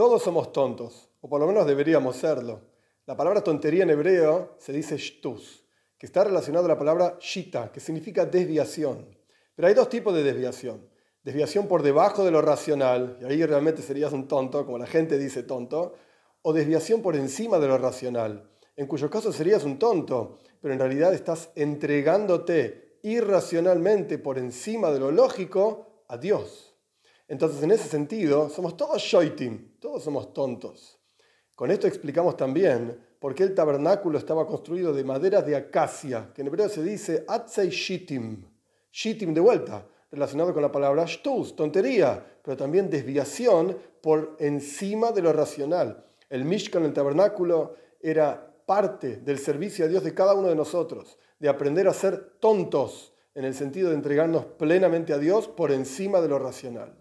Todos somos tontos, o por lo menos deberíamos serlo. La palabra tontería en hebreo se dice shtus, que está relacionado a la palabra shita, que significa desviación. Pero hay dos tipos de desviación. Desviación por debajo de lo racional, y ahí realmente serías un tonto, como la gente dice tonto, o desviación por encima de lo racional, en cuyo caso serías un tonto, pero en realidad estás entregándote irracionalmente por encima de lo lógico a Dios. Entonces, en ese sentido, somos todos shoitim, todos somos tontos. Con esto explicamos también por qué el tabernáculo estaba construido de madera de acacia, que en hebreo se dice atzei shitim. Shitim de vuelta, relacionado con la palabra shtus, tontería, pero también desviación por encima de lo racional. El Mishkan, el tabernáculo, era parte del servicio a Dios de cada uno de nosotros, de aprender a ser tontos en el sentido de entregarnos plenamente a Dios por encima de lo racional.